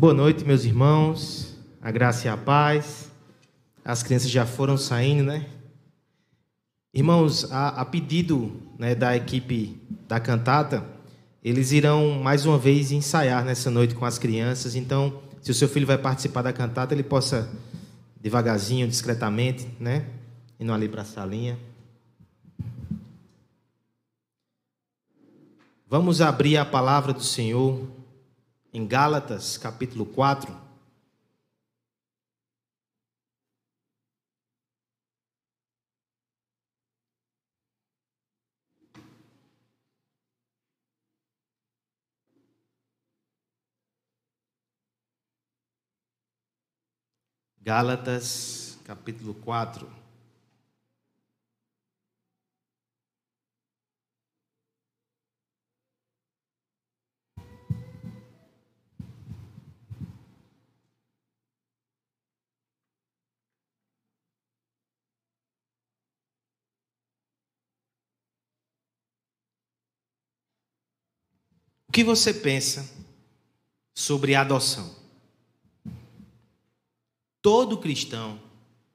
Boa noite, meus irmãos. A graça e a paz. As crianças já foram saindo, né? Irmãos, a, a pedido né, da equipe da cantata, eles irão mais uma vez ensaiar nessa noite com as crianças. Então, se o seu filho vai participar da cantata, ele possa devagarzinho, discretamente, né? Indo ali para a salinha. Vamos abrir a palavra do Senhor em Gálatas, capítulo 4. Gálatas, capítulo 4. O que você pensa sobre adoção? Todo cristão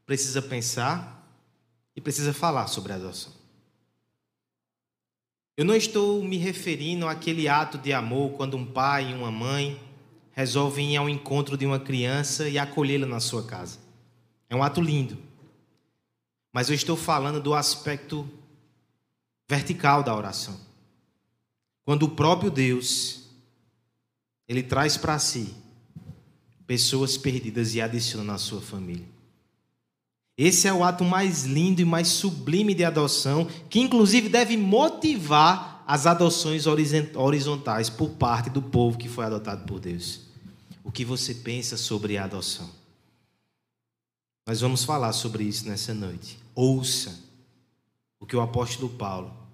precisa pensar e precisa falar sobre adoção. Eu não estou me referindo àquele ato de amor quando um pai e uma mãe resolvem ir ao encontro de uma criança e acolhê-la na sua casa. É um ato lindo. Mas eu estou falando do aspecto vertical da oração. Quando o próprio Deus ele traz para si pessoas perdidas e adiciona na sua família. Esse é o ato mais lindo e mais sublime de adoção, que inclusive deve motivar as adoções horizontais por parte do povo que foi adotado por Deus. O que você pensa sobre a adoção? Nós vamos falar sobre isso nessa noite. Ouça o que o apóstolo Paulo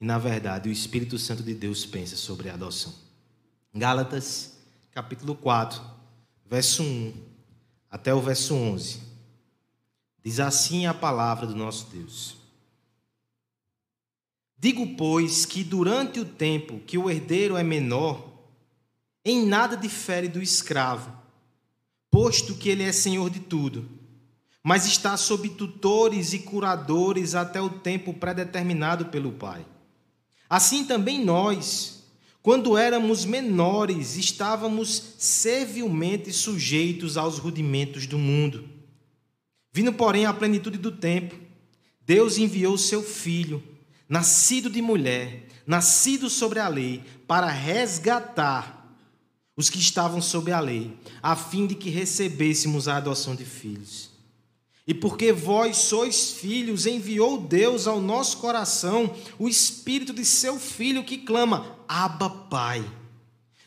e, na verdade, o Espírito Santo de Deus pensa sobre a adoção. Gálatas, capítulo 4, verso 1 até o verso 11. Diz assim a palavra do nosso Deus. Digo, pois, que durante o tempo que o herdeiro é menor, em nada difere do escravo, posto que ele é senhor de tudo, mas está sob tutores e curadores até o tempo predeterminado pelo Pai. Assim também nós, quando éramos menores, estávamos servilmente sujeitos aos rudimentos do mundo. Vindo, porém, à plenitude do tempo, Deus enviou seu filho, nascido de mulher, nascido sobre a lei, para resgatar os que estavam sob a lei, a fim de que recebêssemos a adoção de filhos. E porque vós sois filhos, enviou Deus ao nosso coração o espírito de seu filho que clama: Abba, Pai.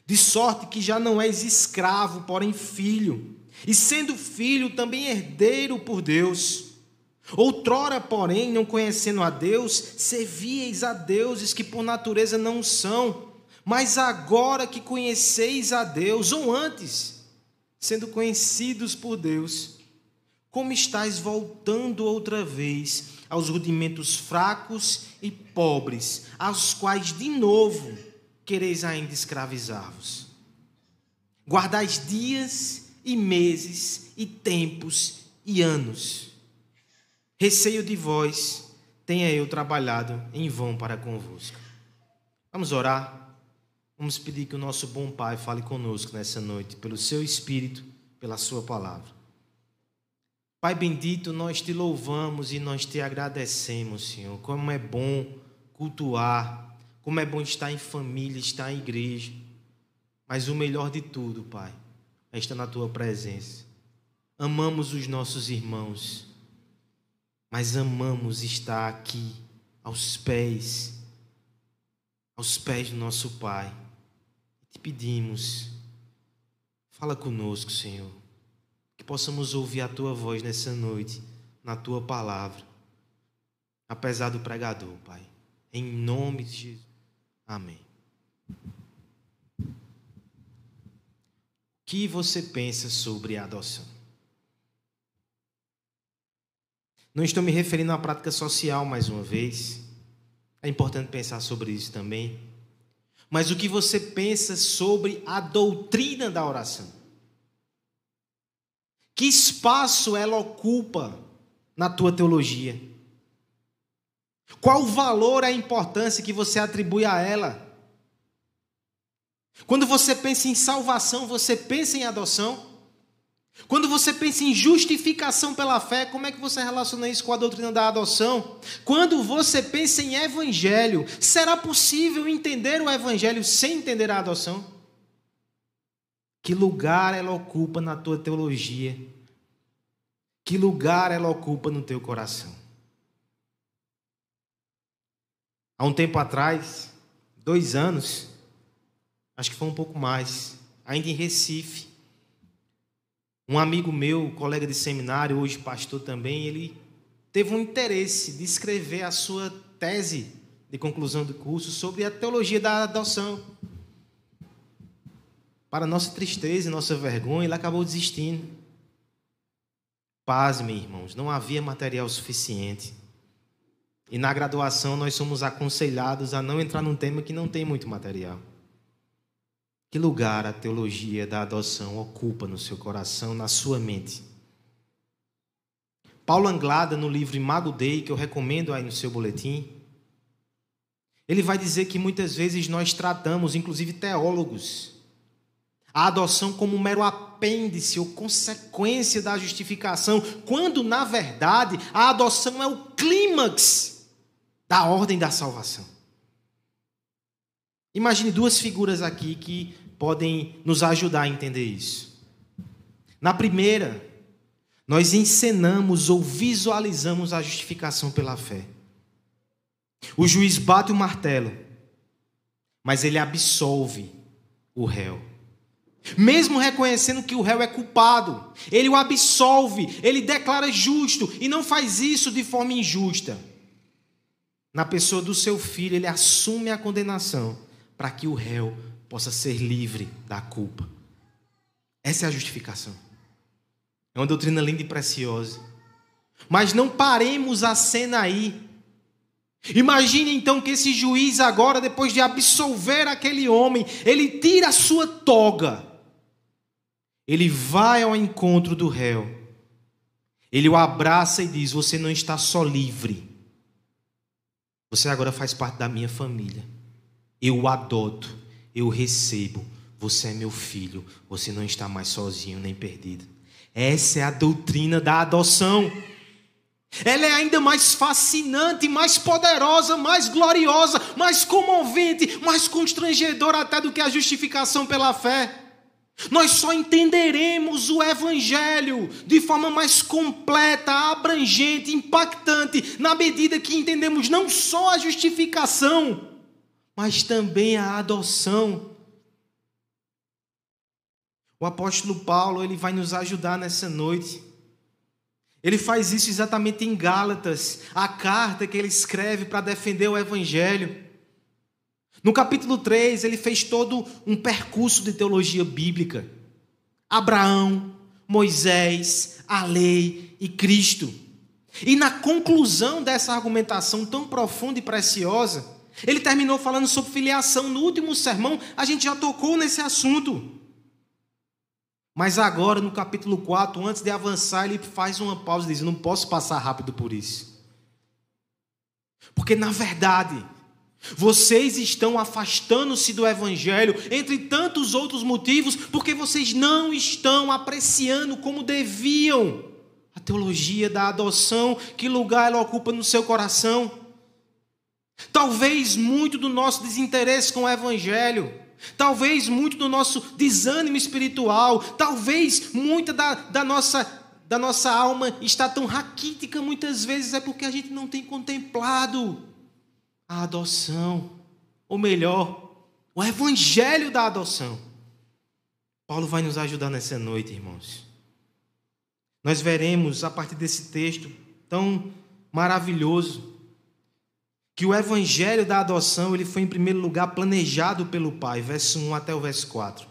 De sorte que já não és escravo, porém filho, e sendo filho, também herdeiro por Deus. Outrora, porém, não conhecendo a Deus, servíeis a deuses que por natureza não são, mas agora que conheceis a Deus, ou antes, sendo conhecidos por Deus, como estás voltando outra vez aos rudimentos fracos e pobres, aos quais de novo quereis ainda escravizar-vos? Guardais dias e meses e tempos e anos. Receio de vós, tenha eu trabalhado em vão para convosco. Vamos orar. Vamos pedir que o nosso bom Pai fale conosco nessa noite, pelo seu Espírito, pela Sua palavra. Pai bendito, nós te louvamos e nós te agradecemos, Senhor. Como é bom cultuar, como é bom estar em família, estar em igreja. Mas o melhor de tudo, Pai, é estar na tua presença. Amamos os nossos irmãos, mas amamos estar aqui, aos pés, aos pés do nosso Pai. Te pedimos, fala conosco, Senhor possamos ouvir a tua voz nessa noite, na tua palavra, apesar do pregador, Pai. Em nome de Jesus. Amém. O que você pensa sobre a adoção? Não estou me referindo à prática social mais uma vez. É importante pensar sobre isso também. Mas o que você pensa sobre a doutrina da oração? Que espaço ela ocupa na tua teologia? Qual o valor, a importância que você atribui a ela? Quando você pensa em salvação, você pensa em adoção? Quando você pensa em justificação pela fé, como é que você relaciona isso com a doutrina da adoção? Quando você pensa em evangelho, será possível entender o evangelho sem entender a adoção? Que lugar ela ocupa na tua teologia? Que lugar ela ocupa no teu coração? Há um tempo atrás, dois anos, acho que foi um pouco mais, ainda em Recife, um amigo meu, colega de seminário, hoje pastor também, ele teve um interesse de escrever a sua tese de conclusão do curso sobre a teologia da adoção. Para nossa tristeza e nossa vergonha, ele acabou desistindo. Pasme, irmãos, não havia material suficiente. E na graduação nós somos aconselhados a não entrar num tema que não tem muito material. Que lugar a teologia da adoção ocupa no seu coração, na sua mente? Paulo Anglada, no livro Imago Dei, que eu recomendo aí no seu boletim, ele vai dizer que muitas vezes nós tratamos, inclusive teólogos, a adoção como um mero apêndice ou consequência da justificação, quando na verdade a adoção é o clímax da ordem da salvação. Imagine duas figuras aqui que podem nos ajudar a entender isso. Na primeira, nós encenamos ou visualizamos a justificação pela fé. O juiz bate o martelo, mas ele absolve o réu. Mesmo reconhecendo que o réu é culpado, ele o absolve, ele declara justo e não faz isso de forma injusta na pessoa do seu filho, ele assume a condenação para que o réu possa ser livre da culpa. Essa é a justificação. É uma doutrina linda e preciosa. Mas não paremos a cena aí. Imagine então que esse juiz, agora, depois de absolver aquele homem, ele tira a sua toga, ele vai ao encontro do réu, ele o abraça e diz: Você não está só livre, você agora faz parte da minha família. Eu o adoto, eu o recebo. Você é meu filho. Você não está mais sozinho nem perdido. Essa é a doutrina da adoção. Ela é ainda mais fascinante, mais poderosa, mais gloriosa, mais comovente, mais constrangedora até do que a justificação pela fé. Nós só entenderemos o Evangelho de forma mais completa, abrangente, impactante, na medida que entendemos não só a justificação, mas também a adoção. O apóstolo Paulo ele vai nos ajudar nessa noite. Ele faz isso exatamente em Gálatas, a carta que ele escreve para defender o Evangelho. No capítulo 3, ele fez todo um percurso de teologia bíblica. Abraão, Moisés, a lei e Cristo. E na conclusão dessa argumentação tão profunda e preciosa, ele terminou falando sobre filiação. No último sermão, a gente já tocou nesse assunto. Mas agora, no capítulo 4, antes de avançar, ele faz uma pausa e diz: Não posso passar rápido por isso. Porque, na verdade, vocês estão afastando-se do Evangelho, entre tantos outros motivos, porque vocês não estão apreciando como deviam a teologia da adoção, que lugar ela ocupa no seu coração. Talvez muito do nosso desinteresse com o Evangelho, talvez muito do nosso desânimo espiritual, talvez muita da, da nossa da nossa alma está tão raquítica muitas vezes é porque a gente não tem contemplado a adoção, ou melhor, o evangelho da adoção. Paulo vai nos ajudar nessa noite, irmãos. Nós veremos a partir desse texto tão maravilhoso que o evangelho da adoção, ele foi em primeiro lugar planejado pelo Pai, verso 1 até o verso 4.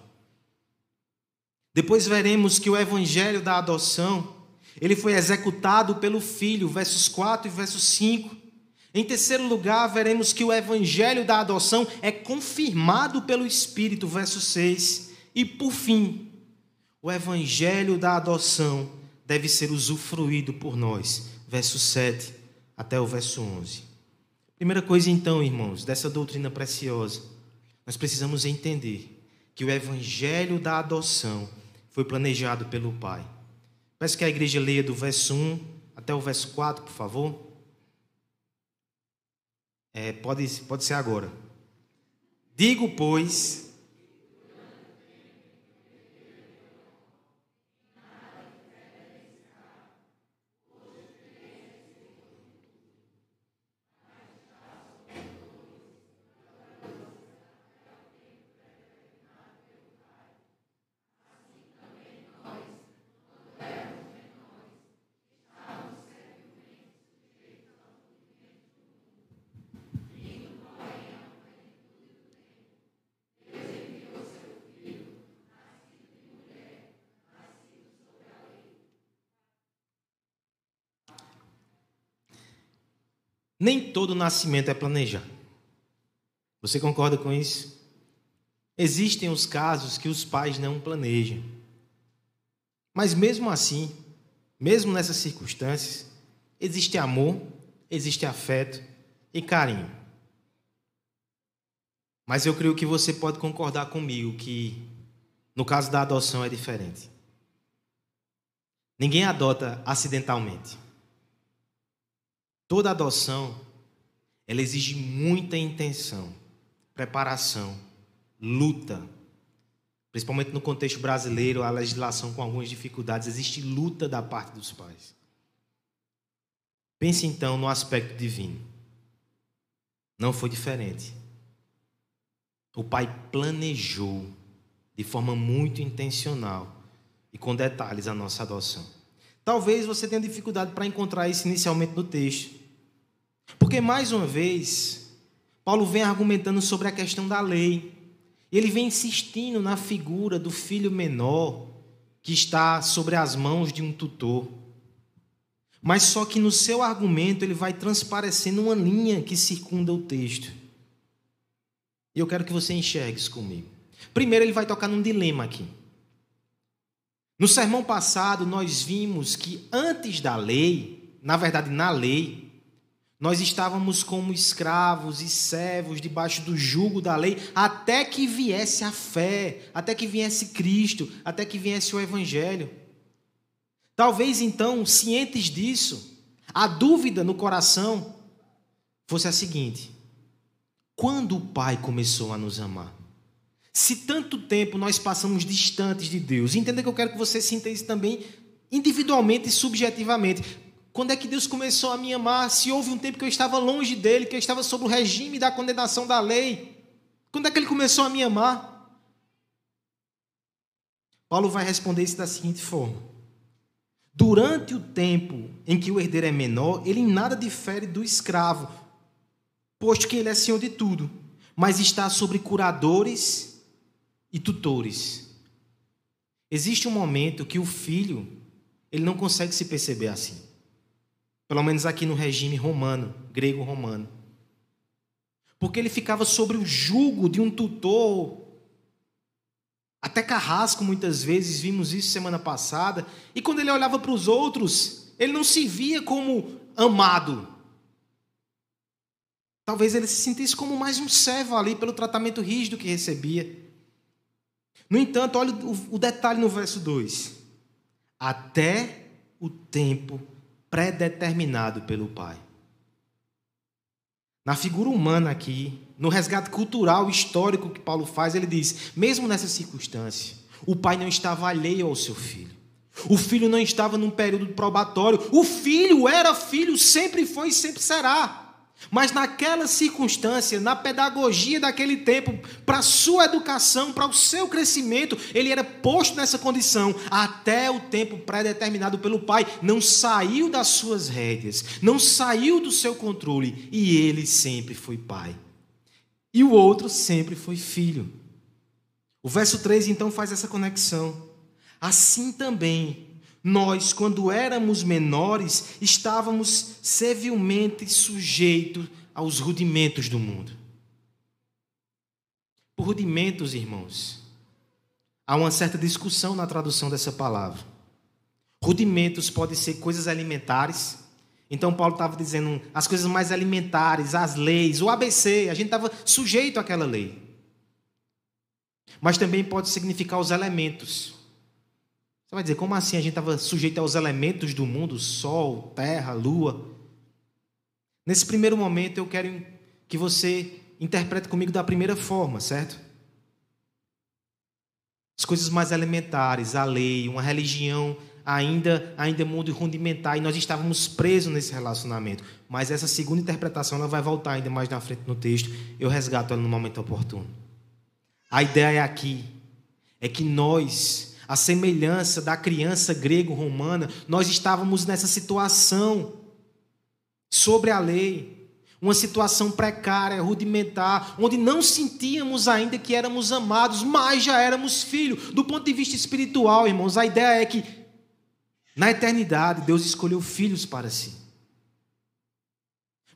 Depois veremos que o evangelho da adoção, ele foi executado pelo Filho, versos 4 e verso 5. Em terceiro lugar, veremos que o evangelho da adoção é confirmado pelo Espírito, verso 6. E por fim, o evangelho da adoção deve ser usufruído por nós. Verso 7 até o verso 11. Primeira coisa, então, irmãos, dessa doutrina preciosa, nós precisamos entender que o evangelho da adoção foi planejado pelo Pai. Peço que a igreja leia do verso 1 até o verso 4, por favor. É, pode, pode ser agora. Digo, pois, Nem todo nascimento é planejado. Você concorda com isso? Existem os casos que os pais não planejam. Mas mesmo assim, mesmo nessas circunstâncias, existe amor, existe afeto e carinho. Mas eu creio que você pode concordar comigo que no caso da adoção é diferente. Ninguém adota acidentalmente. Toda adoção, ela exige muita intenção, preparação, luta. Principalmente no contexto brasileiro, a legislação com algumas dificuldades, existe luta da parte dos pais. Pense então no aspecto divino. Não foi diferente. O pai planejou de forma muito intencional e com detalhes a nossa adoção. Talvez você tenha dificuldade para encontrar isso inicialmente no texto. Porque, mais uma vez, Paulo vem argumentando sobre a questão da lei. Ele vem insistindo na figura do filho menor que está sobre as mãos de um tutor. Mas só que no seu argumento ele vai transparecendo uma linha que circunda o texto. E eu quero que você enxergue isso comigo. Primeiro, ele vai tocar num dilema aqui. No sermão passado, nós vimos que antes da lei, na verdade, na lei, nós estávamos como escravos e servos debaixo do jugo da lei, até que viesse a fé, até que viesse Cristo, até que viesse o Evangelho. Talvez então, cientes disso, a dúvida no coração fosse a seguinte: quando o Pai começou a nos amar? Se tanto tempo nós passamos distantes de Deus, entenda que eu quero que você sinta isso também individualmente e subjetivamente. Quando é que Deus começou a me amar? Se houve um tempo que eu estava longe dele, que eu estava sob o regime da condenação da lei. Quando é que ele começou a me amar? Paulo vai responder isso da seguinte forma: Durante o tempo em que o herdeiro é menor, ele em nada difere do escravo, posto que ele é senhor de tudo, mas está sobre curadores e tutores. Existe um momento que o filho ele não consegue se perceber assim. Pelo menos aqui no regime romano, grego-romano. Porque ele ficava sobre o jugo de um tutor, até carrasco muitas vezes, vimos isso semana passada. E quando ele olhava para os outros, ele não se via como amado. Talvez ele se sentisse como mais um servo ali pelo tratamento rígido que recebia. No entanto, olha o detalhe no verso 2: Até o tempo predeterminado pelo Pai. Na figura humana aqui, no resgate cultural histórico que Paulo faz, ele diz: mesmo nessa circunstância, o pai não estava alheio ao seu filho. O filho não estava num período probatório. O filho era filho, sempre foi e sempre será. Mas naquela circunstância, na pedagogia daquele tempo, para a sua educação, para o seu crescimento, ele era posto nessa condição até o tempo pré-determinado pelo pai. Não saiu das suas rédeas, não saiu do seu controle, e ele sempre foi pai. E o outro sempre foi filho. O verso 3 então faz essa conexão. Assim também nós, quando éramos menores, estávamos servilmente sujeitos aos rudimentos do mundo. Por rudimentos, irmãos, há uma certa discussão na tradução dessa palavra. Rudimentos podem ser coisas alimentares. Então, Paulo estava dizendo as coisas mais alimentares, as leis, o ABC, a gente estava sujeito àquela lei. Mas também pode significar os elementos. Você vai dizer, como assim a gente estava sujeito aos elementos do mundo, sol, terra, lua? Nesse primeiro momento, eu quero que você interprete comigo da primeira forma, certo? As coisas mais elementares, a lei, uma religião ainda ainda mundo rudimentar e nós estávamos presos nesse relacionamento. Mas essa segunda interpretação ela vai voltar ainda mais na frente no texto. Eu resgato ela no momento oportuno. A ideia aqui é que nós, a semelhança da criança grego-romana, nós estávamos nessa situação sobre a lei uma situação precária, rudimentar, onde não sentíamos ainda que éramos amados, mas já éramos filhos. Do ponto de vista espiritual, irmãos, a ideia é que na eternidade Deus escolheu filhos para si.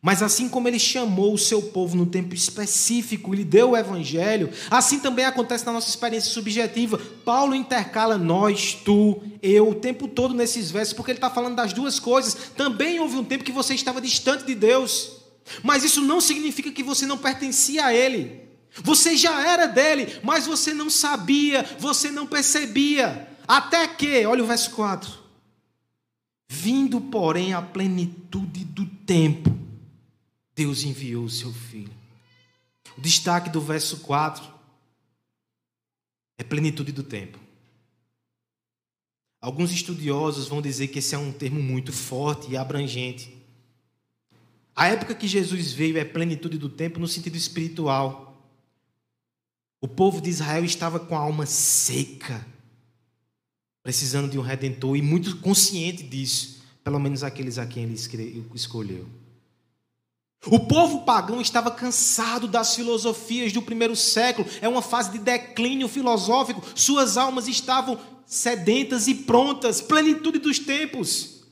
Mas assim como ele chamou o seu povo no tempo específico, ele deu o evangelho, assim também acontece na nossa experiência subjetiva. Paulo intercala nós, tu, eu, o tempo todo nesses versos, porque ele está falando das duas coisas. Também houve um tempo que você estava distante de Deus. Mas isso não significa que você não pertencia a Ele. Você já era dele, mas você não sabia, você não percebia. Até que, olha o verso 4. Vindo, porém, a plenitude do tempo, Deus enviou o seu filho. O destaque do verso 4 é plenitude do tempo. Alguns estudiosos vão dizer que esse é um termo muito forte e abrangente. A época que Jesus veio é plenitude do tempo no sentido espiritual. O povo de Israel estava com a alma seca, precisando de um redentor e muito consciente disso, pelo menos aqueles a quem ele escolheu. O povo pagão estava cansado das filosofias do primeiro século, é uma fase de declínio filosófico, suas almas estavam sedentas e prontas, plenitude dos tempos.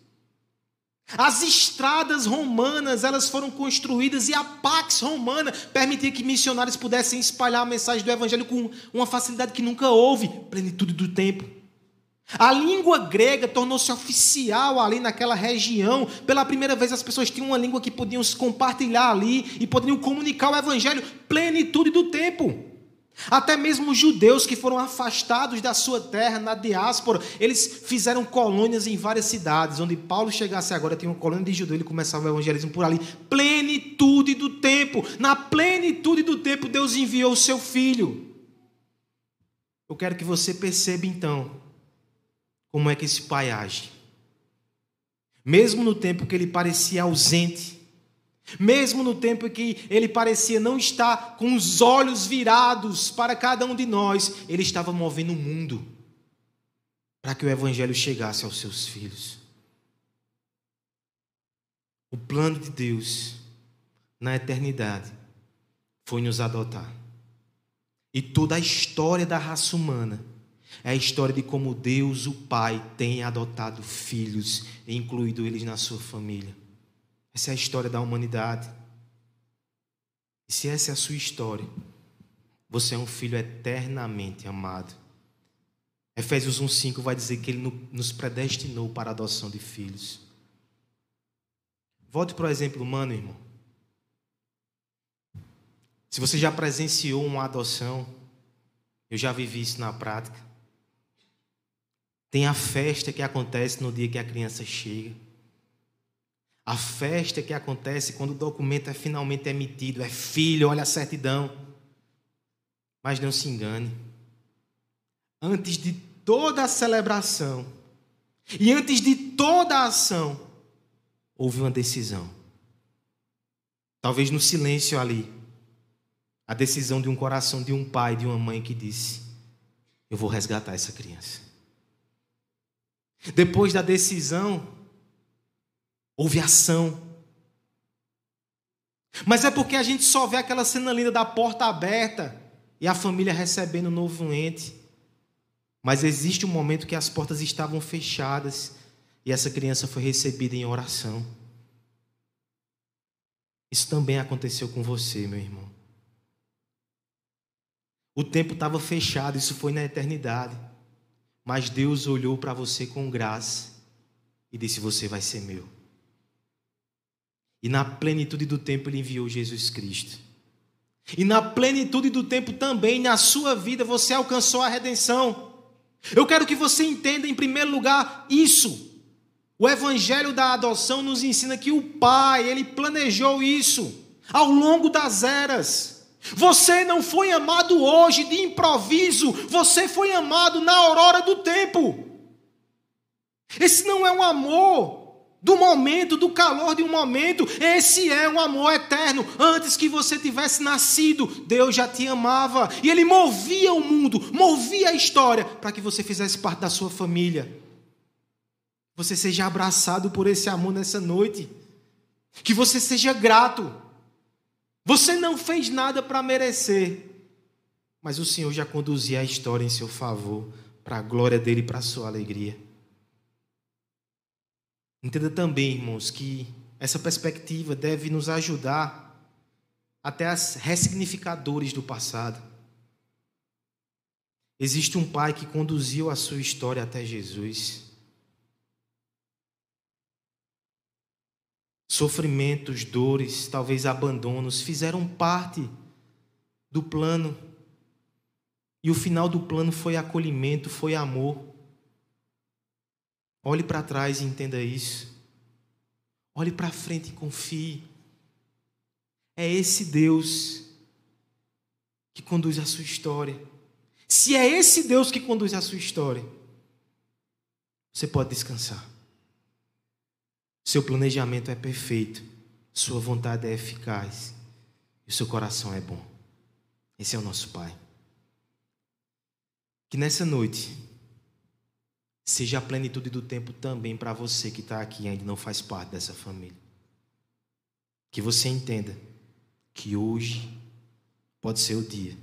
As estradas romanas, elas foram construídas e a Pax Romana permitia que missionários pudessem espalhar a mensagem do evangelho com uma facilidade que nunca houve, plenitude do tempo. A língua grega tornou-se oficial ali naquela região. Pela primeira vez as pessoas tinham uma língua que podiam se compartilhar ali e poderiam comunicar o evangelho, plenitude do tempo. Até mesmo os judeus que foram afastados da sua terra na diáspora, eles fizeram colônias em várias cidades. Onde Paulo chegasse agora, tinha uma colônia de judeus, ele começava o evangelismo por ali. Plenitude do tempo. Na plenitude do tempo, Deus enviou o seu filho. Eu quero que você perceba então como é que esse pai age. Mesmo no tempo que ele parecia ausente, mesmo no tempo em que ele parecia não estar com os olhos virados para cada um de nós, ele estava movendo o mundo para que o evangelho chegasse aos seus filhos. O plano de Deus na eternidade foi nos adotar. E toda a história da raça humana é a história de como Deus, o Pai, tem adotado filhos e incluído eles na sua família. Essa é a história da humanidade. E se essa é a sua história, você é um filho eternamente amado. Efésios 1,5 vai dizer que ele nos predestinou para a adoção de filhos. Volte para o exemplo humano, irmão. Se você já presenciou uma adoção, eu já vivi isso na prática. Tem a festa que acontece no dia que a criança chega. A festa que acontece quando o documento é finalmente emitido, é filho, olha a certidão. Mas não se engane. Antes de toda a celebração e antes de toda a ação, houve uma decisão. Talvez no silêncio ali, a decisão de um coração de um pai, de uma mãe que disse: Eu vou resgatar essa criança. Depois da decisão, Houve ação. Mas é porque a gente só vê aquela cena linda da porta aberta e a família recebendo um novo ente. Mas existe um momento que as portas estavam fechadas e essa criança foi recebida em oração. Isso também aconteceu com você, meu irmão. O tempo estava fechado, isso foi na eternidade. Mas Deus olhou para você com graça e disse: Você vai ser meu. E na plenitude do tempo ele enviou Jesus Cristo. E na plenitude do tempo também, na sua vida, você alcançou a redenção. Eu quero que você entenda, em primeiro lugar, isso. O evangelho da adoção nos ensina que o Pai, ele planejou isso ao longo das eras. Você não foi amado hoje de improviso, você foi amado na aurora do tempo. Esse não é um amor do momento, do calor de um momento. Esse é um amor eterno. Antes que você tivesse nascido, Deus já te amava. E Ele movia o mundo, movia a história para que você fizesse parte da sua família. Você seja abraçado por esse amor nessa noite. Que você seja grato. Você não fez nada para merecer. Mas o Senhor já conduzia a história em seu favor, para a glória dele e para a sua alegria. Entenda também, irmãos, que essa perspectiva deve nos ajudar até as ressignificadores do passado. Existe um pai que conduziu a sua história até Jesus. Sofrimentos, dores, talvez abandonos fizeram parte do plano. E o final do plano foi acolhimento, foi amor. Olhe para trás e entenda isso. Olhe para frente e confie. É esse Deus que conduz a sua história. Se é esse Deus que conduz a sua história, você pode descansar. Seu planejamento é perfeito, sua vontade é eficaz e o seu coração é bom. Esse é o nosso Pai. Que nessa noite seja a plenitude do tempo também para você que está aqui e ainda não faz parte dessa família. Que você entenda que hoje pode ser o dia,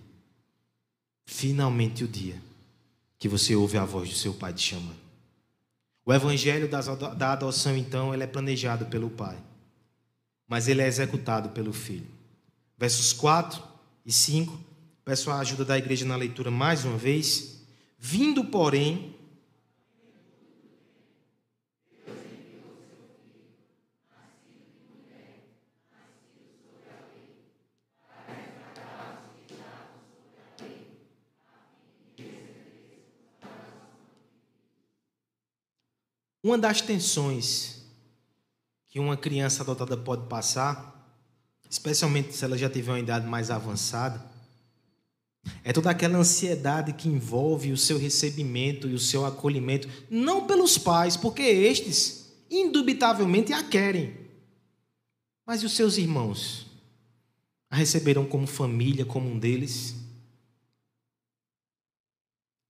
finalmente o dia, que você ouve a voz do seu pai te chamando. O evangelho da adoção, então, ele é planejado pelo pai, mas ele é executado pelo filho. Versos 4 e 5, peço a ajuda da igreja na leitura mais uma vez. Vindo, porém, Uma das tensões que uma criança adotada pode passar, especialmente se ela já tiver uma idade mais avançada, é toda aquela ansiedade que envolve o seu recebimento e o seu acolhimento, não pelos pais, porque estes, indubitavelmente, a querem, mas e os seus irmãos? A receberão como família, como um deles?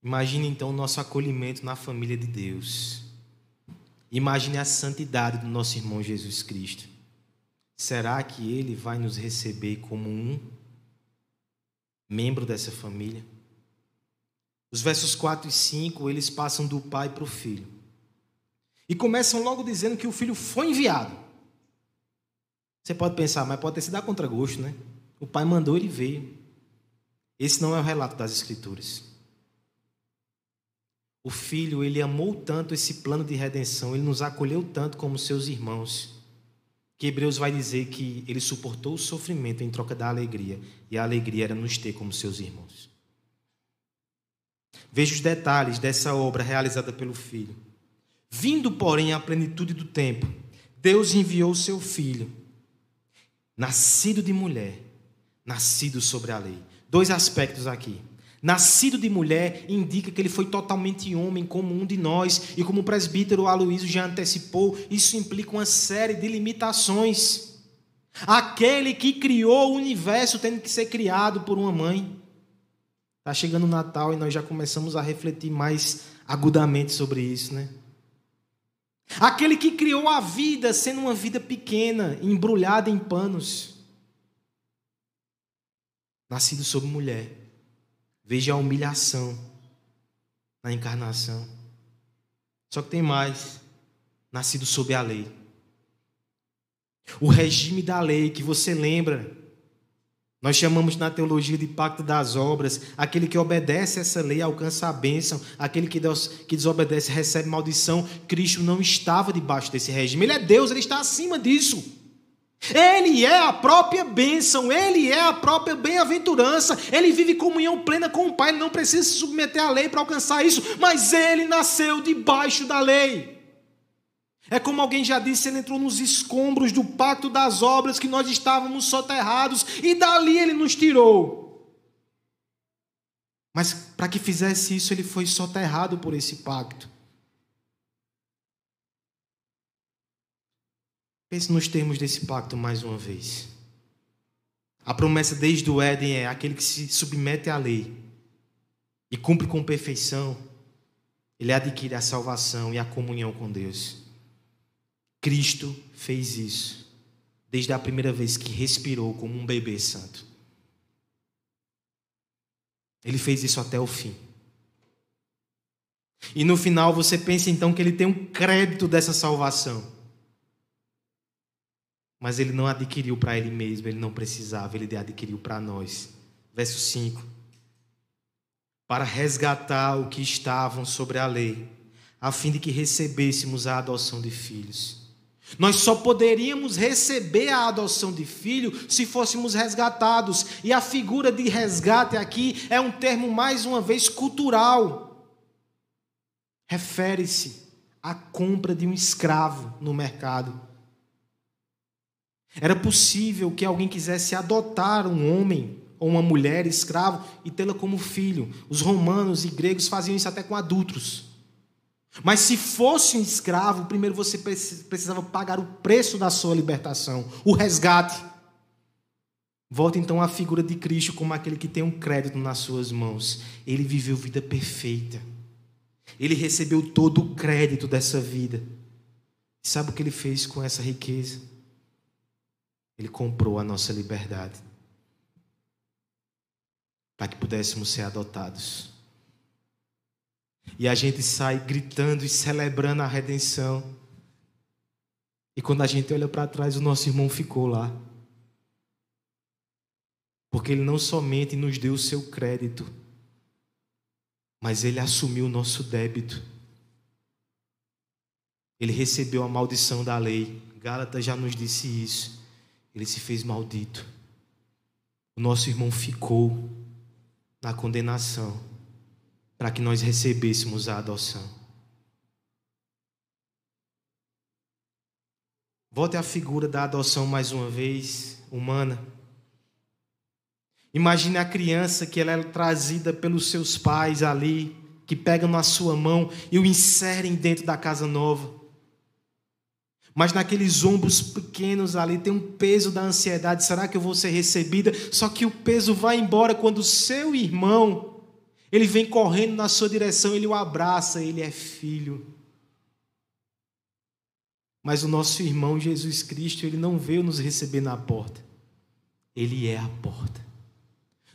Imagine então o nosso acolhimento na família de Deus. Imagine a santidade do nosso irmão Jesus Cristo. Será que ele vai nos receber como um membro dessa família? Os versos 4 e 5, eles passam do pai para o filho. E começam logo dizendo que o filho foi enviado. Você pode pensar, mas pode ter sido a contragosto, né? O pai mandou, ele veio. Esse não é o relato das Escrituras. O filho, ele amou tanto esse plano de redenção, ele nos acolheu tanto como seus irmãos, que Hebreus vai dizer que ele suportou o sofrimento em troca da alegria, e a alegria era nos ter como seus irmãos. Veja os detalhes dessa obra realizada pelo filho. Vindo, porém, à plenitude do tempo, Deus enviou seu filho, nascido de mulher, nascido sobre a lei. Dois aspectos aqui. Nascido de mulher indica que ele foi totalmente homem, como um de nós, e como o presbítero Aloysio já antecipou, isso implica uma série de limitações. Aquele que criou o universo tendo que ser criado por uma mãe. Está chegando o Natal e nós já começamos a refletir mais agudamente sobre isso, né? Aquele que criou a vida sendo uma vida pequena, embrulhada em panos. Nascido sob mulher Veja a humilhação na encarnação. Só que tem mais: nascido sob a lei. O regime da lei que você lembra. Nós chamamos na teologia de pacto das obras, aquele que obedece essa lei alcança a bênção, aquele que, desobedece recebe maldição. Cristo não estava debaixo desse regime, ele é Deus, ele está acima disso. Ele é a própria bênção, ele é a própria bem-aventurança, ele vive comunhão plena com o Pai, ele não precisa se submeter à lei para alcançar isso, mas ele nasceu debaixo da lei. É como alguém já disse, ele entrou nos escombros do pacto das obras que nós estávamos soterrados e dali ele nos tirou. Mas para que fizesse isso, ele foi soterrado por esse pacto. Pense nos termos desse pacto mais uma vez. A promessa desde o Éden é aquele que se submete à lei e cumpre com perfeição, ele adquire a salvação e a comunhão com Deus. Cristo fez isso desde a primeira vez que respirou como um bebê santo. Ele fez isso até o fim. E no final você pensa então que ele tem um crédito dessa salvação. Mas ele não adquiriu para ele mesmo, ele não precisava, ele adquiriu para nós. Verso 5. Para resgatar o que estavam sobre a lei, a fim de que recebêssemos a adoção de filhos. Nós só poderíamos receber a adoção de filho se fôssemos resgatados. E a figura de resgate aqui é um termo, mais uma vez, cultural. Refere-se à compra de um escravo no mercado. Era possível que alguém quisesse adotar um homem ou uma mulher escravo e tê-la como filho. Os romanos e gregos faziam isso até com adultos. Mas se fosse um escravo, primeiro você precisava pagar o preço da sua libertação, o resgate. Volta então à figura de Cristo como aquele que tem um crédito nas suas mãos. Ele viveu vida perfeita. Ele recebeu todo o crédito dessa vida. Sabe o que ele fez com essa riqueza? Ele comprou a nossa liberdade para que pudéssemos ser adotados. E a gente sai gritando e celebrando a redenção. E quando a gente olha para trás, o nosso irmão ficou lá. Porque ele não somente nos deu o seu crédito, mas ele assumiu o nosso débito. Ele recebeu a maldição da lei. Gálatas já nos disse isso. Ele se fez maldito. O nosso irmão ficou na condenação para que nós recebêssemos a adoção. Volte à figura da adoção mais uma vez, humana. Imagine a criança que ela é trazida pelos seus pais ali, que pegam na sua mão e o inserem dentro da casa nova. Mas naqueles ombros pequenos ali tem um peso da ansiedade: será que eu vou ser recebida? Só que o peso vai embora quando o seu irmão ele vem correndo na sua direção, ele o abraça, ele é filho. Mas o nosso irmão Jesus Cristo, ele não veio nos receber na porta. Ele é a porta.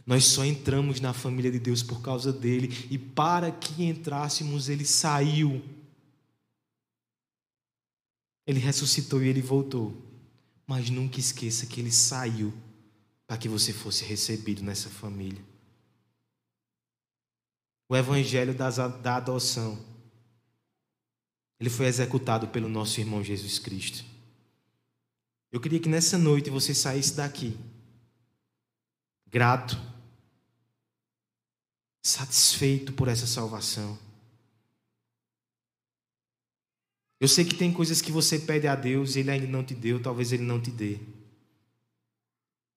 Nós só entramos na família de Deus por causa dele, e para que entrássemos, ele saiu. Ele ressuscitou e ele voltou. Mas nunca esqueça que ele saiu para que você fosse recebido nessa família o evangelho da adoção, ele foi executado pelo nosso irmão Jesus Cristo. Eu queria que nessa noite você saísse daqui grato, satisfeito por essa salvação. Eu sei que tem coisas que você pede a Deus e Ele ainda não te deu, talvez Ele não te dê.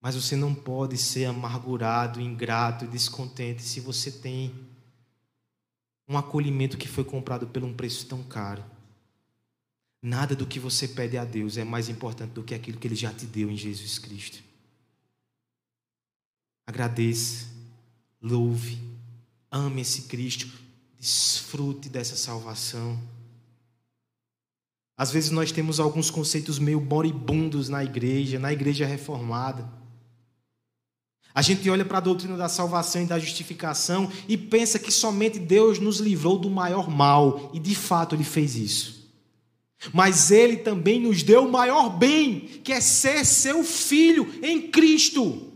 Mas você não pode ser amargurado, ingrato e descontente se você tem um acolhimento que foi comprado por um preço tão caro. Nada do que você pede a Deus é mais importante do que aquilo que Ele já te deu em Jesus Cristo. Agradeça, louve, ame esse Cristo, desfrute dessa salvação. Às vezes nós temos alguns conceitos meio moribundos na igreja, na igreja reformada. A gente olha para a doutrina da salvação e da justificação e pensa que somente Deus nos livrou do maior mal, e de fato Ele fez isso. Mas Ele também nos deu o maior bem, que é ser seu filho em Cristo.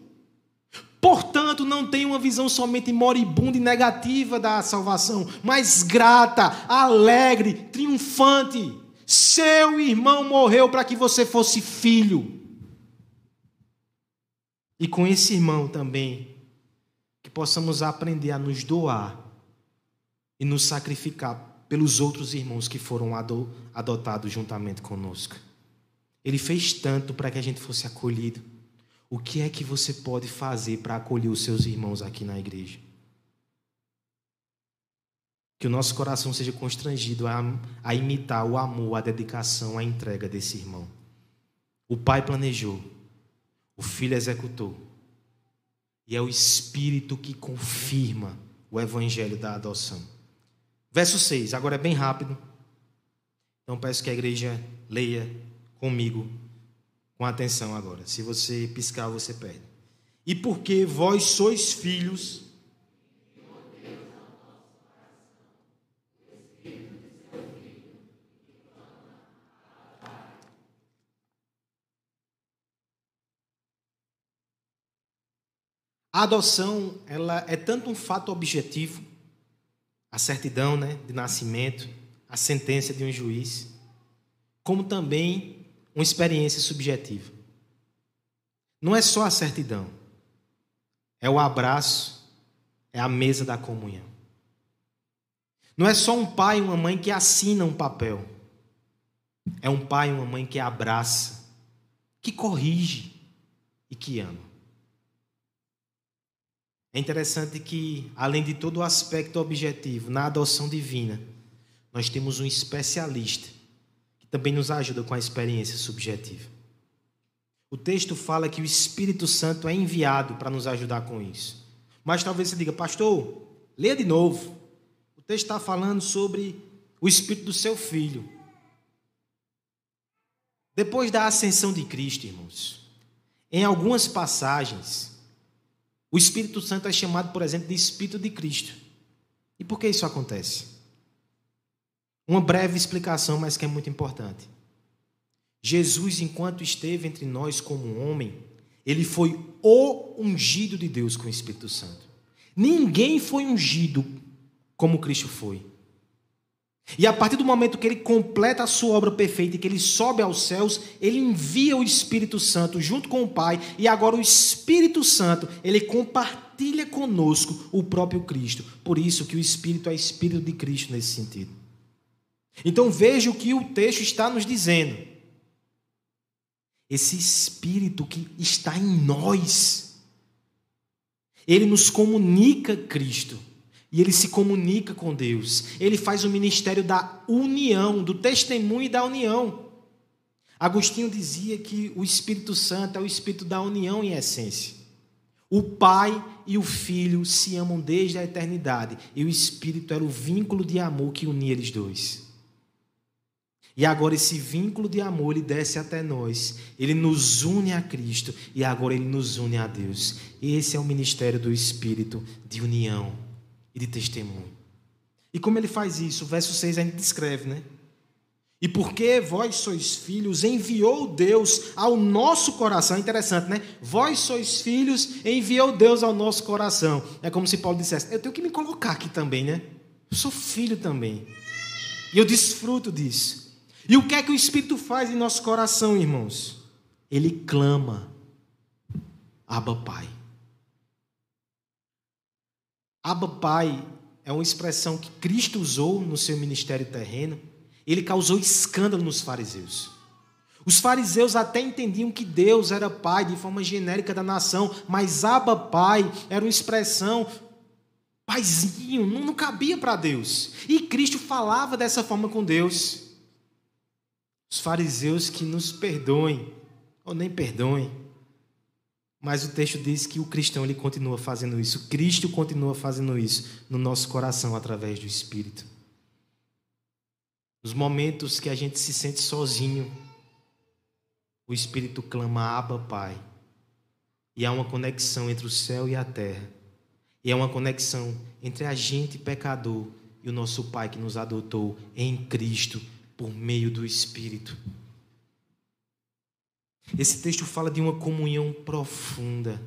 Portanto, não tenha uma visão somente moribunda e negativa da salvação, mas grata, alegre, triunfante. Seu irmão morreu para que você fosse filho. E com esse irmão também, que possamos aprender a nos doar e nos sacrificar pelos outros irmãos que foram adotados juntamente conosco. Ele fez tanto para que a gente fosse acolhido. O que é que você pode fazer para acolher os seus irmãos aqui na igreja? Que o nosso coração seja constrangido a, a imitar o amor, a dedicação, a entrega desse irmão. O pai planejou, o filho executou. E é o Espírito que confirma o evangelho da adoção. Verso 6, agora é bem rápido. Então peço que a igreja leia comigo com atenção agora. Se você piscar, você perde. E porque vós sois filhos. A adoção, ela é tanto um fato objetivo, a certidão, né, de nascimento, a sentença de um juiz, como também uma experiência subjetiva. Não é só a certidão, é o abraço, é a mesa da comunhão. Não é só um pai e uma mãe que assinam um papel, é um pai e uma mãe que abraça, que corrige e que ama. É interessante que, além de todo o aspecto objetivo, na adoção divina, nós temos um especialista também nos ajuda com a experiência subjetiva. O texto fala que o Espírito Santo é enviado para nos ajudar com isso. Mas talvez você diga, pastor, leia de novo. O texto está falando sobre o Espírito do seu filho. Depois da ascensão de Cristo, irmãos, em algumas passagens, o Espírito Santo é chamado, por exemplo, de Espírito de Cristo. E por que isso acontece? Uma breve explicação, mas que é muito importante. Jesus, enquanto esteve entre nós como homem, ele foi o ungido de Deus com o Espírito Santo. Ninguém foi ungido como Cristo foi. E a partir do momento que ele completa a sua obra perfeita e que ele sobe aos céus, ele envia o Espírito Santo junto com o Pai, e agora o Espírito Santo, ele compartilha conosco o próprio Cristo. Por isso que o Espírito é Espírito de Cristo nesse sentido. Então veja o que o texto está nos dizendo. Esse Espírito que está em nós, ele nos comunica Cristo. E ele se comunica com Deus. Ele faz o ministério da união, do testemunho e da união. Agostinho dizia que o Espírito Santo é o Espírito da união em essência. O Pai e o Filho se amam desde a eternidade, e o Espírito era o vínculo de amor que unia eles dois. E agora esse vínculo de amor ele desce até nós. Ele nos une a Cristo e agora ele nos une a Deus. Esse é o ministério do Espírito de união e de testemunho. E como ele faz isso? O verso 6 a gente descreve, né? E porque vós sois filhos, enviou Deus ao nosso coração. Interessante, né? Vós sois filhos, enviou Deus ao nosso coração. É como se Paulo dissesse: Eu tenho que me colocar aqui também, né? Eu sou filho também. E eu desfruto disso. E o que é que o Espírito faz em nosso coração, irmãos? Ele clama, Abba Pai. Abba Pai é uma expressão que Cristo usou no seu ministério terreno. Ele causou escândalo nos fariseus. Os fariseus até entendiam que Deus era pai de forma genérica da nação, mas Abba Pai era uma expressão paizinho, não, não cabia para Deus. E Cristo falava dessa forma com Deus. Os fariseus que nos perdoem, ou nem perdoem. Mas o texto diz que o cristão ele continua fazendo isso. Cristo continua fazendo isso no nosso coração através do Espírito. Nos momentos que a gente se sente sozinho, o Espírito clama Abba, Pai. E há uma conexão entre o céu e a terra. E há uma conexão entre a gente pecador e o nosso Pai que nos adotou em Cristo por meio do Espírito. Esse texto fala de uma comunhão profunda.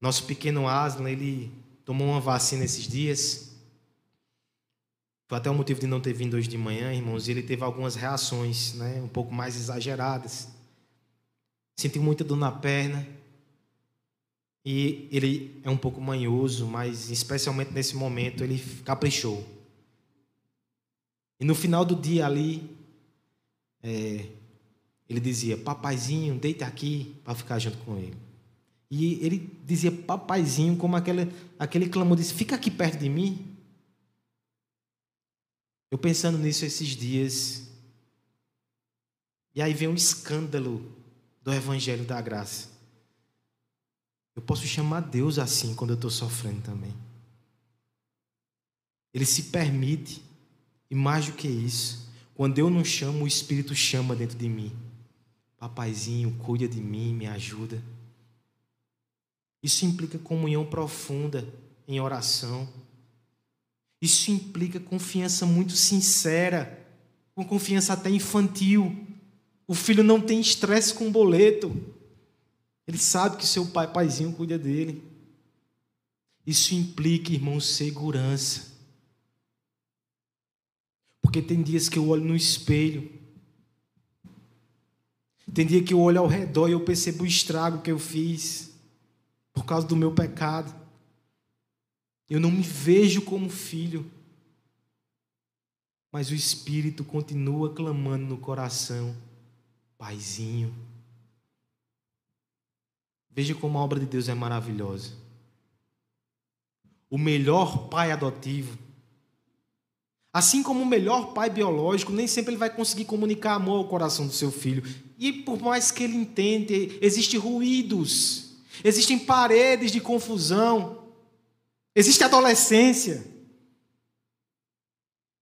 Nosso pequeno Aslan, ele tomou uma vacina esses dias. Foi até o motivo de não ter vindo hoje de manhã, irmãos, ele teve algumas reações, né, um pouco mais exageradas. Sentiu muita dor na perna. E ele é um pouco manhoso, mas especialmente nesse momento ele caprichou. E no final do dia ali, é, ele dizia: Papaizinho, deita aqui para ficar junto com ele. E ele dizia: Papaizinho, como aquele, aquele clamor disse: Fica aqui perto de mim. Eu pensando nisso esses dias. E aí vem um escândalo do Evangelho da Graça. Eu posso chamar Deus assim quando eu estou sofrendo também. Ele se permite, e mais do que isso, quando eu não chamo, o Espírito chama dentro de mim. Papaizinho, cuida de mim, me ajuda. Isso implica comunhão profunda em oração. Isso implica confiança muito sincera, com confiança até infantil. O filho não tem estresse com o boleto. Ele sabe que seu pai, paizinho, cuida dele. Isso implica, irmão, segurança. Porque tem dias que eu olho no espelho. Tem dia que eu olho ao redor e eu percebo o estrago que eu fiz por causa do meu pecado. Eu não me vejo como filho. Mas o Espírito continua clamando no coração: Paizinho. Veja como a obra de Deus é maravilhosa. O melhor pai adotivo Assim como o melhor pai biológico, nem sempre ele vai conseguir comunicar amor ao coração do seu filho. E por mais que ele entenda, existem ruídos, existem paredes de confusão, existe adolescência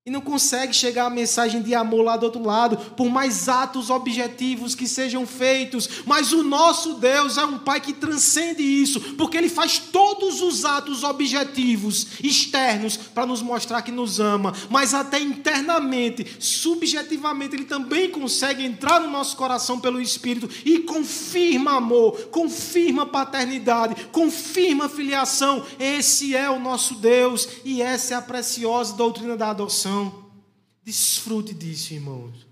e não consegue chegar a mensagem de amor lá do outro lado, por mais atos objetivos que sejam feitos. Mas o nosso Deus é um Pai que transcende isso, porque Ele faz todos os atos objetivos externos para nos mostrar que nos ama, mas até internamente, subjetivamente, Ele também consegue entrar no nosso coração pelo Espírito e confirma amor, confirma paternidade, confirma filiação. Esse é o nosso Deus e essa é a preciosa doutrina da adoção. Desfrute disso, irmãos.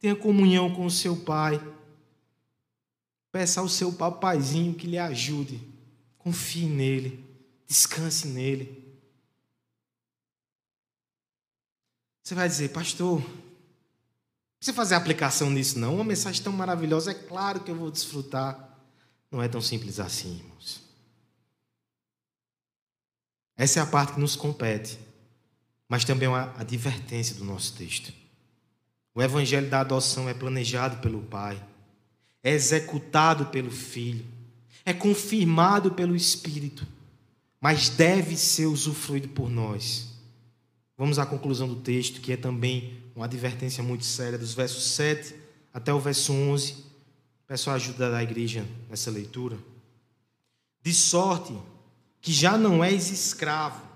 Tenha comunhão com o seu pai. Peça ao seu papaizinho que lhe ajude. Confie nele. Descanse nele. Você vai dizer, pastor, precisa fazer aplicação nisso, não. Uma mensagem tão maravilhosa, é claro que eu vou desfrutar. Não é tão simples assim, irmãos. Essa é a parte que nos compete mas também uma advertência do nosso texto. O evangelho da adoção é planejado pelo Pai, é executado pelo Filho, é confirmado pelo Espírito, mas deve ser usufruído por nós. Vamos à conclusão do texto, que é também uma advertência muito séria, dos versos 7 até o verso 11. Peço a ajuda da igreja nessa leitura. De sorte que já não és escravo,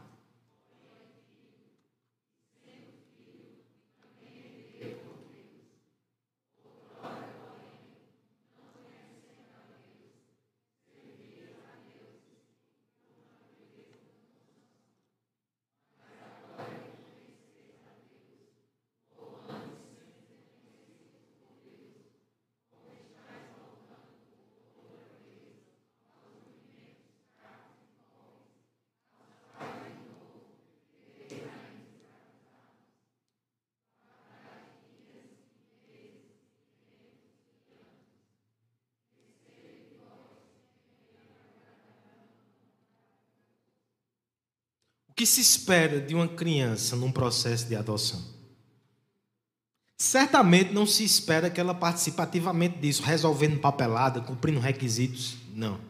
O que se espera de uma criança num processo de adoção? Certamente não se espera que ela participe ativamente disso, resolvendo papelada, cumprindo requisitos. Não.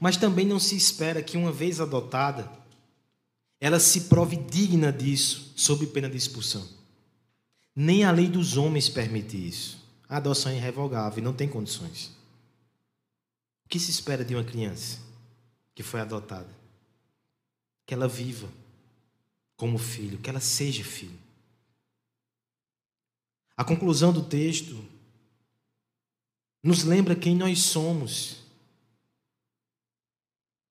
Mas também não se espera que, uma vez adotada, ela se prove digna disso, sob pena de expulsão. Nem a lei dos homens permite isso. A adoção é irrevogável e não tem condições. O que se espera de uma criança que foi adotada? Que ela viva como filho, que ela seja filho. A conclusão do texto nos lembra quem nós somos.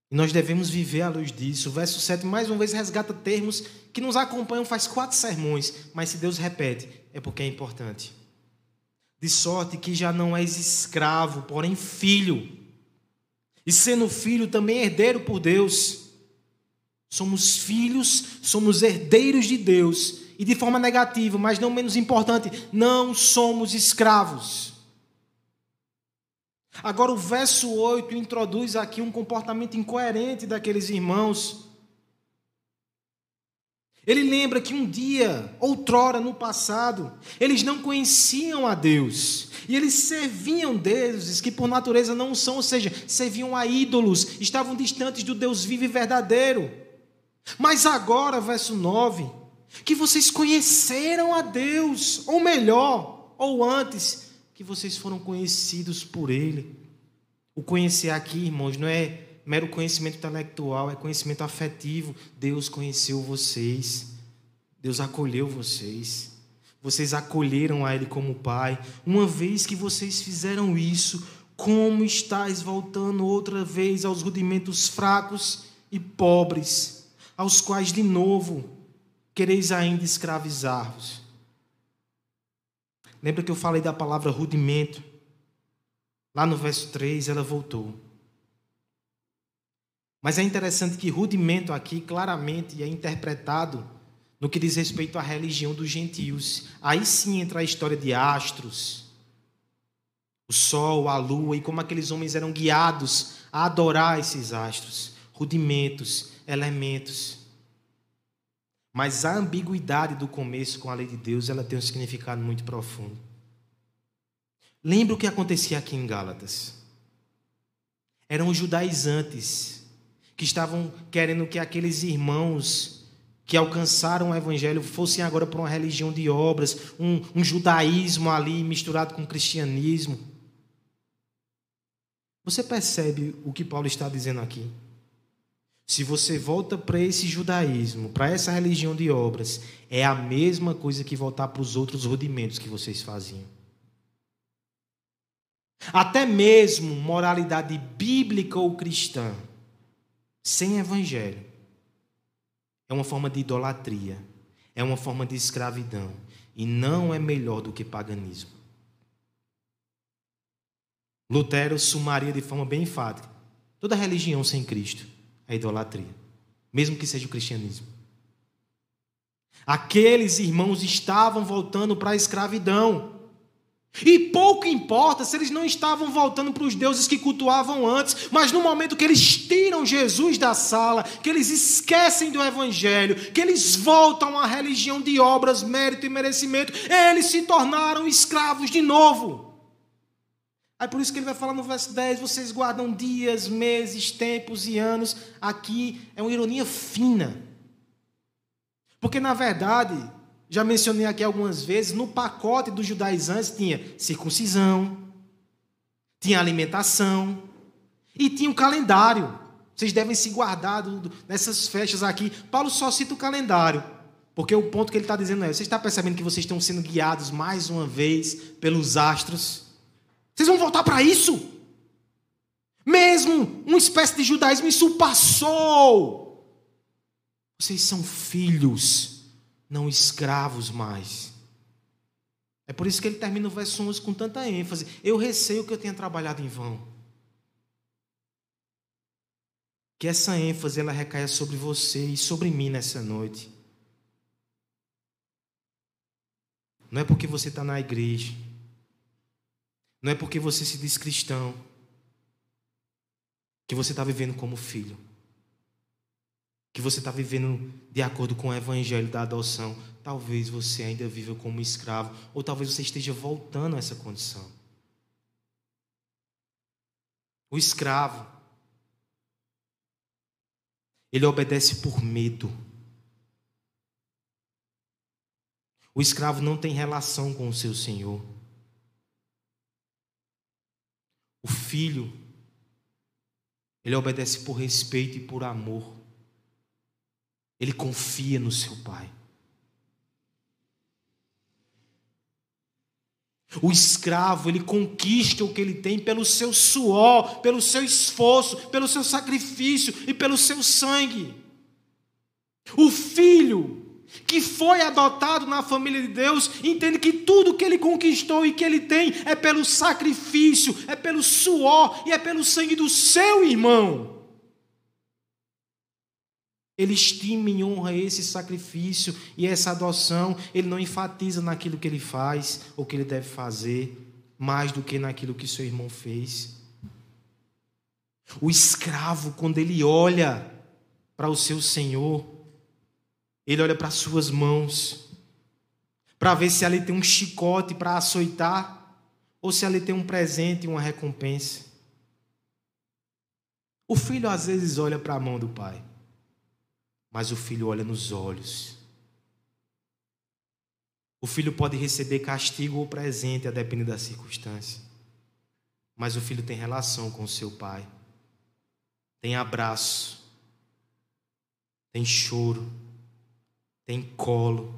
E nós devemos viver à luz disso. O verso 7, mais uma vez, resgata termos que nos acompanham faz quatro sermões, mas se Deus repete, é porque é importante. De sorte que já não és escravo, porém filho. E sendo filho, também herdeiro por Deus. Somos filhos, somos herdeiros de Deus. E de forma negativa, mas não menos importante, não somos escravos. Agora, o verso 8 introduz aqui um comportamento incoerente daqueles irmãos. Ele lembra que um dia, outrora no passado, eles não conheciam a Deus. E eles serviam deuses que por natureza não são, ou seja, serviam a ídolos, estavam distantes do Deus vivo e verdadeiro. Mas agora, verso 9, que vocês conheceram a Deus, ou melhor, ou antes, que vocês foram conhecidos por Ele. O conhecer aqui, irmãos, não é mero conhecimento intelectual, é conhecimento afetivo. Deus conheceu vocês, Deus acolheu vocês. Vocês acolheram a Ele como Pai. Uma vez que vocês fizeram isso, como estáis voltando outra vez aos rudimentos fracos e pobres, aos quais de novo quereis ainda escravizar-vos? Lembra que eu falei da palavra rudimento? Lá no verso 3 ela voltou. Mas é interessante que rudimento aqui claramente é interpretado no que diz respeito à religião dos gentios. Aí sim entra a história de astros, o sol, a lua e como aqueles homens eram guiados a adorar esses astros, rudimentos, elementos. Mas a ambiguidade do começo com a lei de Deus, ela tem um significado muito profundo. Lembra o que acontecia aqui em Gálatas? Eram os judaizantes que estavam querendo que aqueles irmãos que alcançaram o evangelho fossem agora para uma religião de obras, um, um judaísmo ali misturado com cristianismo. Você percebe o que Paulo está dizendo aqui? Se você volta para esse judaísmo, para essa religião de obras, é a mesma coisa que voltar para os outros rudimentos que vocês faziam. Até mesmo moralidade bíblica ou cristã, sem evangelho, é uma forma de idolatria, é uma forma de escravidão, e não é melhor do que paganismo. Lutero sumaria de forma bem enfática toda religião sem Cristo a idolatria, mesmo que seja o cristianismo. Aqueles irmãos estavam voltando para a escravidão. E pouco importa se eles não estavam voltando para os deuses que cultuavam antes, mas no momento que eles tiram Jesus da sala, que eles esquecem do Evangelho, que eles voltam à religião de obras, mérito e merecimento, eles se tornaram escravos de novo. Aí por isso que ele vai falar no verso 10: vocês guardam dias, meses, tempos e anos. Aqui é uma ironia fina. Porque na verdade, já mencionei aqui algumas vezes, no pacote dos judaizantes tinha circuncisão, tinha alimentação e tinha o um calendário. Vocês devem se guardar nessas festas aqui. Paulo só cita o calendário. Porque o ponto que ele está dizendo é: você está percebendo que vocês estão sendo guiados mais uma vez pelos astros? Vocês vão voltar para isso? Mesmo uma espécie de judaísmo, isso passou. Vocês são filhos, não escravos mais. É por isso que ele termina o verso 11 com tanta ênfase. Eu receio que eu tenha trabalhado em vão. Que essa ênfase ela recaia sobre você e sobre mim nessa noite. Não é porque você está na igreja não é porque você se diz cristão que você está vivendo como filho. Que você está vivendo de acordo com o evangelho da adoção. Talvez você ainda viva como escravo, ou talvez você esteja voltando a essa condição. O escravo, ele obedece por medo. O escravo não tem relação com o seu senhor. O filho, ele obedece por respeito e por amor. Ele confia no seu pai. O escravo, ele conquista o que ele tem pelo seu suor, pelo seu esforço, pelo seu sacrifício e pelo seu sangue. O filho, que foi adotado na família de Deus, entende que tudo que ele conquistou e que ele tem é pelo sacrifício, é pelo suor e é pelo sangue do seu irmão. Ele estima e honra esse sacrifício e essa adoção. Ele não enfatiza naquilo que ele faz ou que ele deve fazer, mais do que naquilo que seu irmão fez. O escravo, quando ele olha para o seu senhor, ele olha para as suas mãos, para ver se ali tem um chicote para açoitar, ou se ali tem um presente e uma recompensa. O filho às vezes olha para a mão do pai mas o filho olha nos olhos. O filho pode receber castigo ou presente, a depender da circunstância. Mas o filho tem relação com o seu pai. Tem abraço. Tem choro. Tem colo.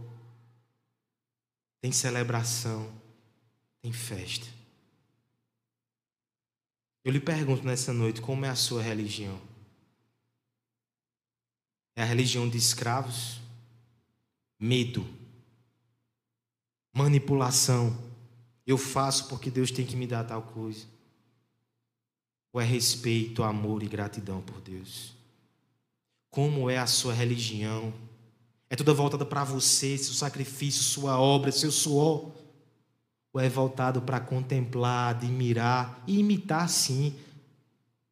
Tem celebração. Tem festa. Eu lhe pergunto nessa noite: como é a sua religião? É a religião de escravos, medo, manipulação. Eu faço porque Deus tem que me dar tal coisa. Ou é respeito, amor e gratidão por Deus? Como é a sua religião? É toda voltada para você, seu sacrifício, sua obra, seu suor? Ou é voltado para contemplar, admirar e imitar, sim,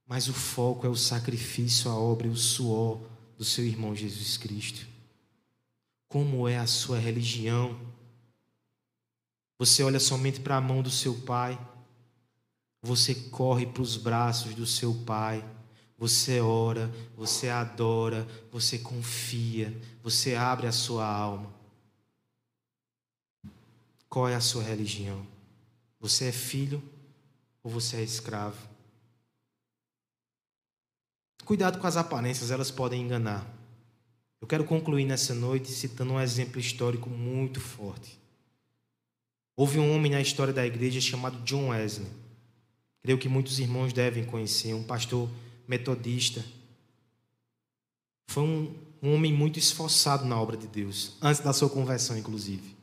mas o foco é o sacrifício, a obra e o suor do seu irmão Jesus Cristo? Como é a sua religião? Você olha somente para a mão do seu pai? Você corre para os braços do seu pai? Você ora, você adora, você confia, você abre a sua alma. Qual é a sua religião? Você é filho ou você é escravo? Cuidado com as aparências, elas podem enganar. Eu quero concluir nessa noite citando um exemplo histórico muito forte. Houve um homem na história da igreja chamado John Wesley. Creio que muitos irmãos devem conhecer, um pastor metodista. Foi um, um homem muito esforçado na obra de Deus, antes da sua conversão, inclusive.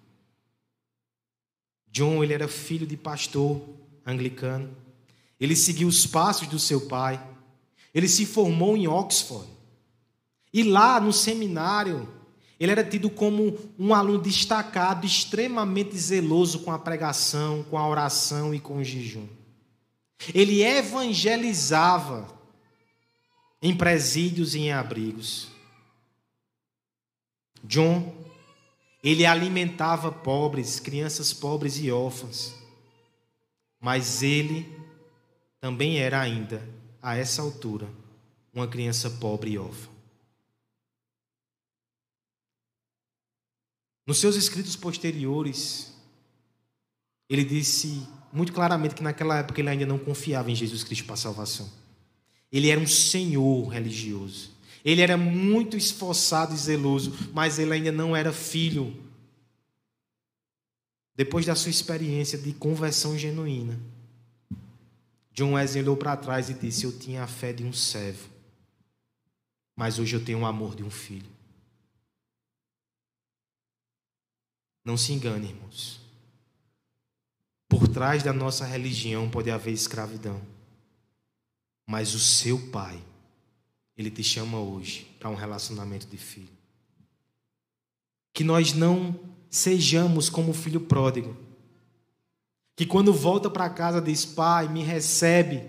John, ele era filho de pastor anglicano. Ele seguiu os passos do seu pai. Ele se formou em Oxford. E lá no seminário, ele era tido como um aluno destacado, extremamente zeloso com a pregação, com a oração e com o jejum. Ele evangelizava em presídios e em abrigos. John, ele alimentava pobres, crianças pobres e órfãs. Mas ele também era ainda a essa altura, uma criança pobre e órfã. Nos seus escritos posteriores, ele disse muito claramente que naquela época ele ainda não confiava em Jesus Cristo para a salvação. Ele era um senhor religioso. Ele era muito esforçado e zeloso, mas ele ainda não era filho. Depois da sua experiência de conversão genuína, John Wesley olhou para trás e disse: Eu tinha a fé de um servo, mas hoje eu tenho o amor de um filho. Não se engane, irmãos. Por trás da nossa religião pode haver escravidão. Mas o seu pai, ele te chama hoje para um relacionamento de filho. Que nós não sejamos como o filho pródigo que quando volta para casa diz: Pai, me recebe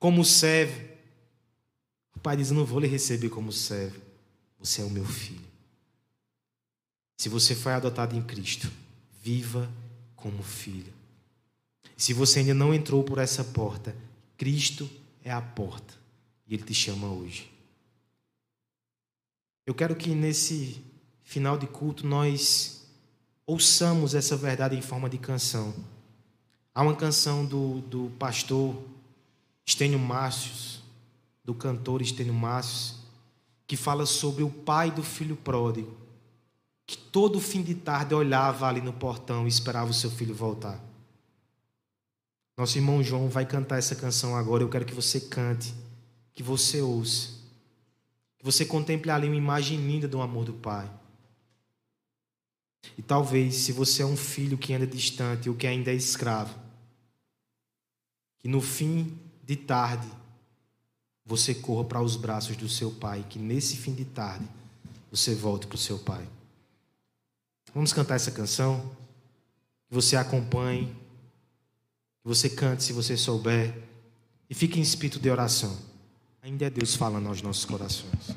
como servo. O pai diz: Não vou lhe receber como servo, você é o meu filho. Se você foi adotado em Cristo, viva como filho. Se você ainda não entrou por essa porta, Cristo é a porta e Ele te chama hoje. Eu quero que nesse final de culto nós ouçamos essa verdade em forma de canção. Há uma canção do, do pastor Estênio Márcios, do cantor Estênio Márcios, que fala sobre o pai do filho pródigo, que todo fim de tarde olhava ali no portão e esperava o seu filho voltar. Nosso irmão João vai cantar essa canção agora. Eu quero que você cante, que você ouça, que você contemple ali uma imagem linda do amor do Pai. E talvez, se você é um filho que anda distante ou que ainda é escravo, que no fim de tarde você corra para os braços do seu pai, que nesse fim de tarde você volte para o seu pai. Vamos cantar essa canção? Que você acompanhe, que você cante se você souber, e fique em espírito de oração. Ainda é Deus falando aos nossos corações.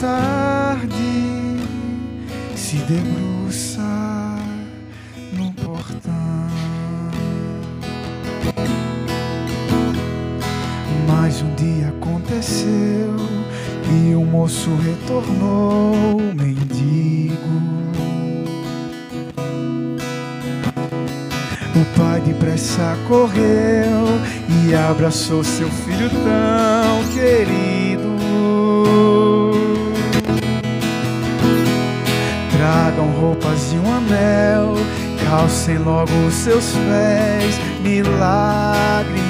Tarde se debruça no portão. Mas um dia aconteceu e o moço retornou mendigo O pai depressa correu e abraçou seu filho tão querido. Tragam roupas e um anel, calcem logo os seus pés, milagre.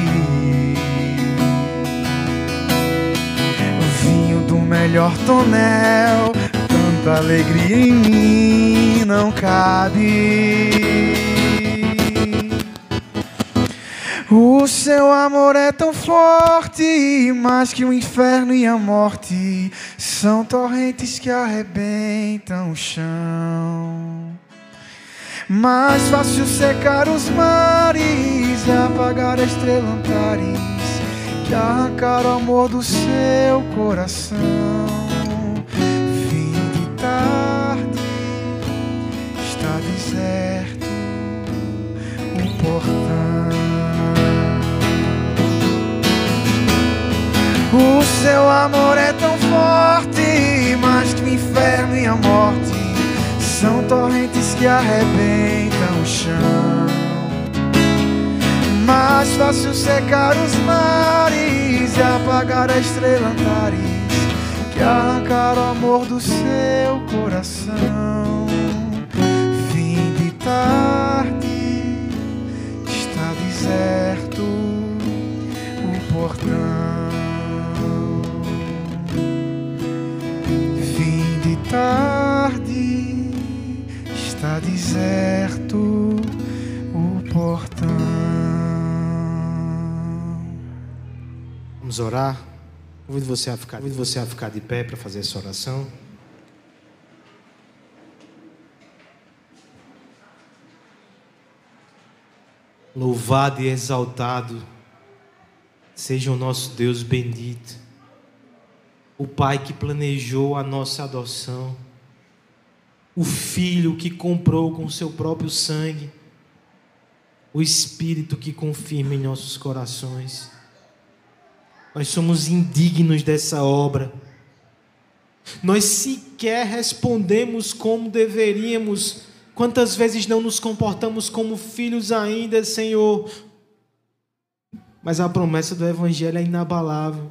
Vinho do melhor tonel, tanta alegria em mim não cabe. O seu amor é tão forte, mais que o inferno e a morte são torrentes que arrebentam o chão. Mais fácil secar os mares e apagar a estrela Antares que arrancar o amor do seu coração. Fim de tarde, está deserto o portão. Seu amor é tão forte, mais que o inferno e a morte são torrentes que arrebentam o chão. Mais fácil secar os mares e apagar a estrela Antares que arrancar o amor do seu coração. Fim de tarde, está deserto o portão. Tarde está deserto o portão. Vamos orar. Convido você a ficar, convido você a ficar de pé para fazer essa oração. Louvado e exaltado seja o nosso Deus bendito o Pai que planejou a nossa adoção, o Filho que comprou com seu próprio sangue, o Espírito que confirma em nossos corações. Nós somos indignos dessa obra. Nós sequer respondemos como deveríamos Quantas vezes não nos comportamos como filhos ainda, Senhor? Mas a promessa do Evangelho é inabalável.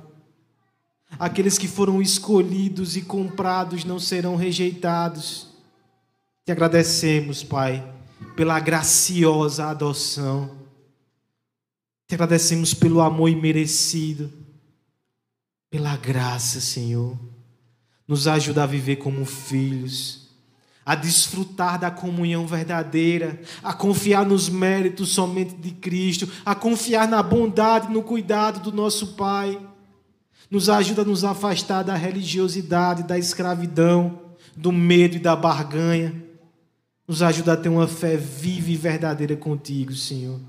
Aqueles que foram escolhidos e comprados não serão rejeitados. Te agradecemos, Pai, pela graciosa adoção. Te agradecemos pelo amor imerecido, pela graça, Senhor. Nos ajuda a viver como filhos, a desfrutar da comunhão verdadeira, a confiar nos méritos somente de Cristo, a confiar na bondade e no cuidado do nosso Pai. Nos ajuda a nos afastar da religiosidade, da escravidão, do medo e da barganha. Nos ajuda a ter uma fé viva e verdadeira contigo, Senhor.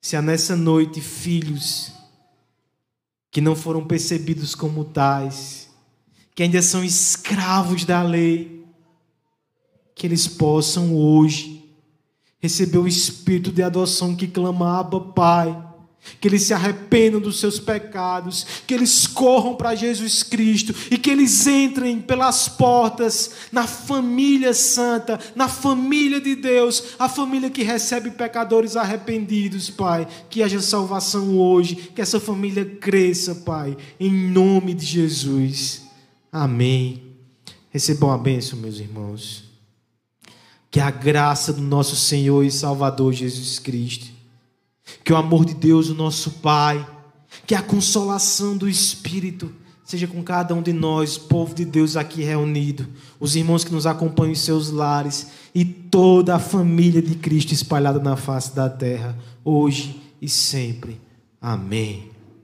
Se há nessa noite filhos que não foram percebidos como tais, que ainda são escravos da lei, que eles possam hoje receber o espírito de adoção que clama, Pai que eles se arrependam dos seus pecados, que eles corram para Jesus Cristo e que eles entrem pelas portas na família santa, na família de Deus, a família que recebe pecadores arrependidos, Pai. Que haja salvação hoje, que essa família cresça, Pai, em nome de Jesus. Amém. Recebam a bênção, meus irmãos. Que a graça do nosso Senhor e Salvador Jesus Cristo que o amor de Deus, o nosso Pai, que a consolação do Espírito seja com cada um de nós, povo de Deus aqui reunido, os irmãos que nos acompanham em seus lares e toda a família de Cristo espalhada na face da terra, hoje e sempre. Amém.